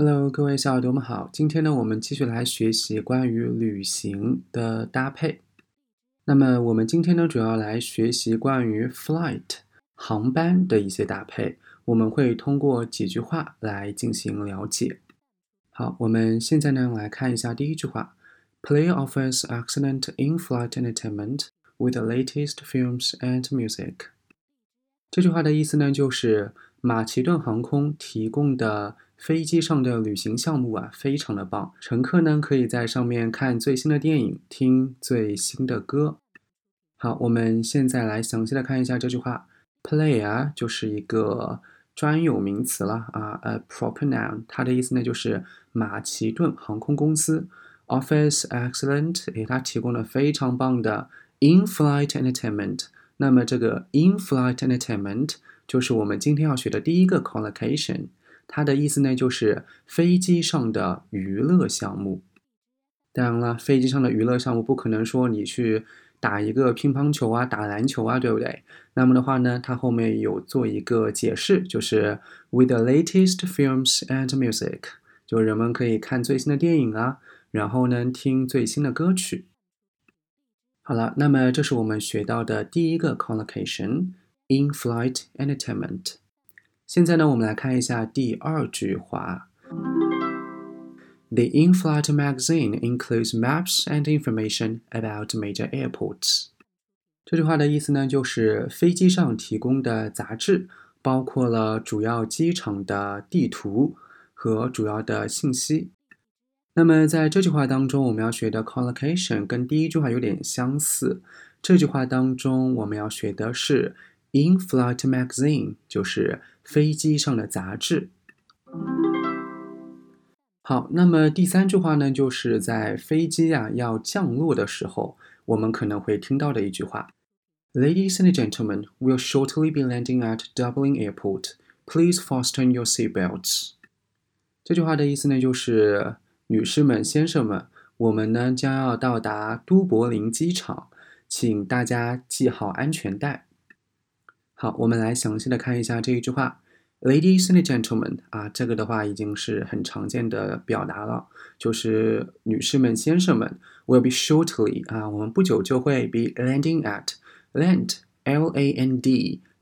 Hello，各位小耳朵们好。今天呢，我们继续来学习关于旅行的搭配。那么，我们今天呢，主要来学习关于 flight 航班的一些搭配。我们会通过几句话来进行了解。好，我们现在呢，来看一下第一句话：Play offers excellent in-flight entertainment with the latest films and music。这句话的意思呢，就是马其顿航空提供的飞机上的旅行项目啊，非常的棒。乘客呢，可以在上面看最新的电影，听最新的歌。好，我们现在来详细的看一下这句话。Play 啊，就是一个专有名词了啊，a proper noun。它的意思呢，就是马其顿航空公司 Office excellent，给它提供了非常棒的 in-flight entertainment。那么这个 in-flight entertainment 就是我们今天要学的第一个 collocation，它的意思呢就是飞机上的娱乐项目。当然了，飞机上的娱乐项目不可能说你去打一个乒乓球啊、打篮球啊，对不对？那么的话呢，它后面有做一个解释，就是 with the latest films and music，就人们可以看最新的电影啊，然后呢听最新的歌曲。好了，那么这是我们学到的第一个 collocation，in-flight entertainment。现在呢，我们来看一下第二句话。The in-flight magazine includes maps and information about major airports。这句话的意思呢，就是飞机上提供的杂志包括了主要机场的地图和主要的信息。那么在这句话当中，我们要学的 collocation 跟第一句话有点相似。这句话当中，我们要学的是 in-flight magazine，就是飞机上的杂志。好，那么第三句话呢，就是在飞机啊要降落的时候，我们可能会听到的一句话：Ladies and gentlemen, we'll shortly be landing at Dublin Airport. Please fasten your seatbelts. 这句话的意思呢，就是女士们、先生们，我们呢将要到达都柏林机场，请大家系好安全带。好，我们来详细的看一下这一句话，Ladies and gentlemen，啊，这个的话已经是很常见的表达了，就是女士们、先生们，will be shortly，啊，我们不久就会 be landing at，land，L-A-N-D，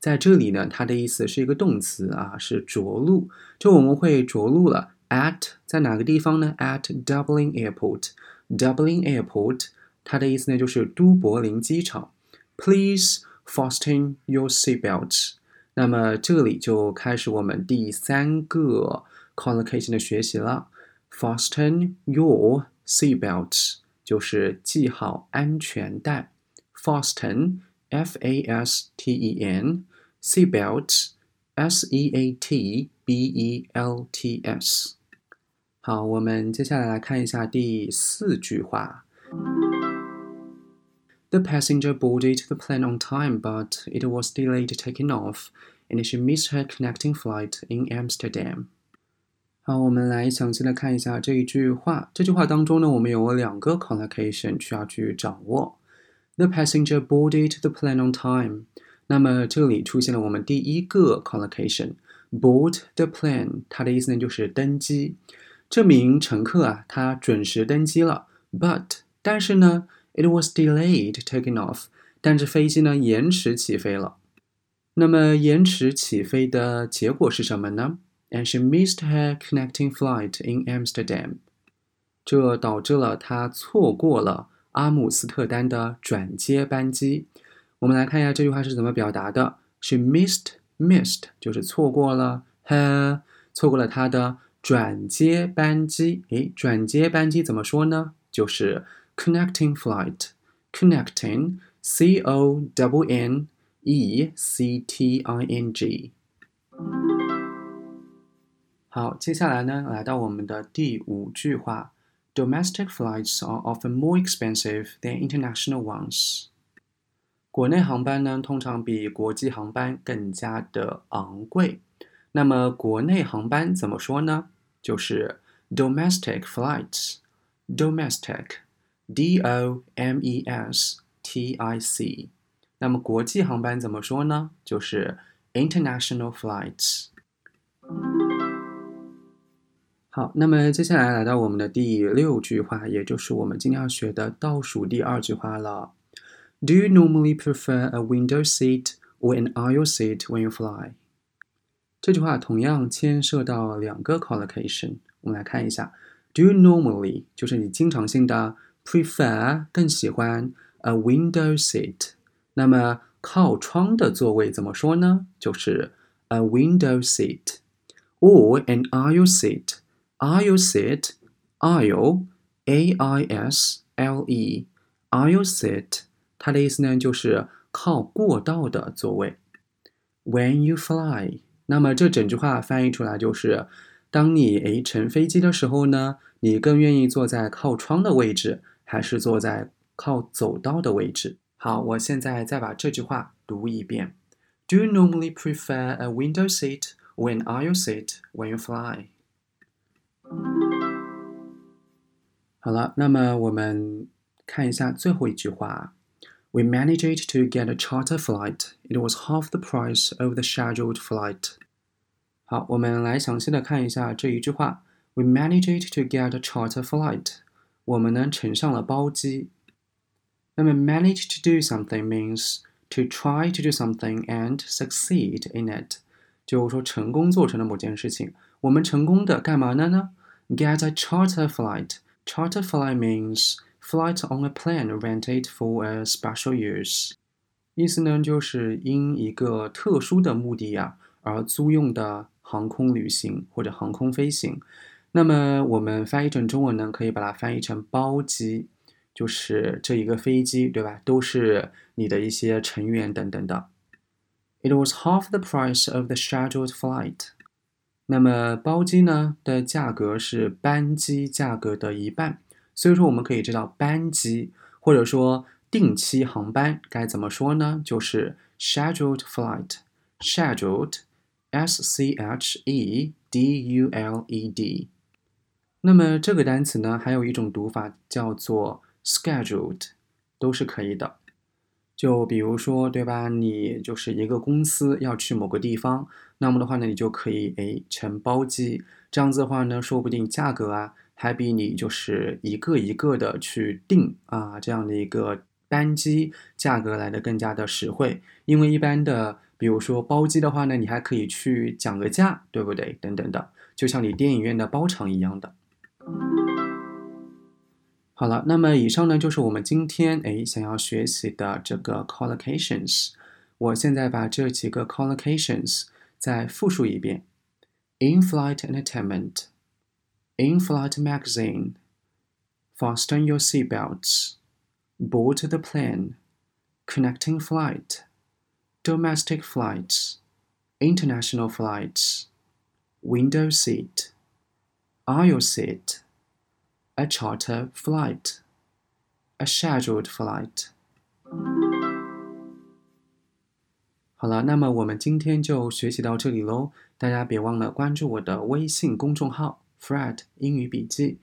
在这里呢，它的意思是一个动词啊，是着陆，就我们会着陆了。At 在哪个地方呢？At Dublin Airport。Dublin Airport，它的意思呢就是都柏林机场。Please fasten your seatbelts。那么这里就开始我们第三个 collocation 的学习了。Fasten your seatbelts 就是系好安全带。Fasten，F-A-S-T-E-N，seatbelts，S-E-A-T-B-E-L-T-S。好，我们接下来来看一下第四句话。 The passenger boarded the plane on time, but it was delayed taking off, and she missed her connecting flight in Amsterdam. 好，我们来详细的看一下这一句话。这句话当中呢，我们有两个 collocation 需要去掌握。The passenger boarded the plane on time。那么这里出现了我们第一个 collocation，board the plane，它的意思呢就是登机。这名乘客啊，他准时登机了，but 但是呢 ，it was delayed taking off，但是飞机呢延迟起飞了。那么延迟起飞的结果是什么呢？And she missed her connecting flight in Amsterdam，这导致了她错过了阿姆斯特丹的转接班机。我们来看一下这句话是怎么表达的。She missed missed 就是错过了 her，错过了她的。转接班机，诶，转接班机怎么说呢？就是 connecting flight，connecting，c o w n e c t i n g。好，接下来呢，来到我们的第五句话：Domestic flights are often more expensive than international ones。国内航班呢，通常比国际航班更加的昂贵。那么国内航班怎么说呢？就是 domestic flights，domestic，d o m e s t i c。那么国际航班怎么说呢？就是 international flights。 好，那么接下来来到我们的第六句话，也就是我们今天要学的倒数第二句话了。Do you normally prefer a window seat or an aisle seat when you fly？这句话同样牵涉到两个 collocation，我们来看一下。Do you normally 就是你经常性的 prefer 更喜欢 a window seat？那么靠窗的座位怎么说呢？就是 a window seat or an aisle seat。Aisle seat, aisle, a i s l e, aisle seat，它的意思呢就是靠过道的座位。When you fly，那么这整句话翻译出来就是，当你诶乘飞机的时候呢，你更愿意坐在靠窗的位置， 还是坐在靠走道的位置？好，我现在再把这句话读一遍。Do you normally prefer a window seat or an aisle seat when you fly？好了，那么我们看一下最后一句话。We managed to get a charter flight. It was half the price of the scheduled flight. 好，我们来详细的看一下这一句话。We managed to get a charter flight. 我们呢乘上了包机。那么 manage to do something means to try to do something and succeed in it，就是说成功做成了某件事情。我们成功的干嘛呢呢？Get a charter flight. Charter flight means flight on a plane rented for a special use。意思呢就是因一个特殊的目的呀而租用的航空旅行或者航空飞行。 那么我们翻译成中文呢，可以把它翻译成包机，就是这一个飞机，对吧？都是你的一些成员等等的。It was half the price of the scheduled flight。那么包机呢的价格是班机价格的一半，所以说我们可以知道班机或者说定期航班该怎么说呢？就是 scheduled flight，scheduled，s c h e d u l e d。那么这个单词呢还有一种读法叫做 scheduled，都是可以的。就比如说，对吧？你就是一个公司要去某个地方，那么的话呢，你就可以诶乘包机，这样子的话呢，说不定价格啊还比你就是一个一个的去订啊这样的一个单机价格来的更加的实惠。因为一般的，比如说包机的话呢，你还可以去讲个价，对不对？等等的，就像你电影院的包场一样的。好了，那么以上呢就是我们今天诶想要学习的这个 collocations。我现在把这几个 collocations 再复述一遍：in-flight entertainment, in-flight magazine, fasten your seatbelts, board the plane, connecting flight, domestic flights, international flights, window seat, aisle seat a charter flight, a scheduled flight。好了，那么我们今天就学习到这里喽。大家别忘了关注我的微信公众号 “Fred 英语笔记”，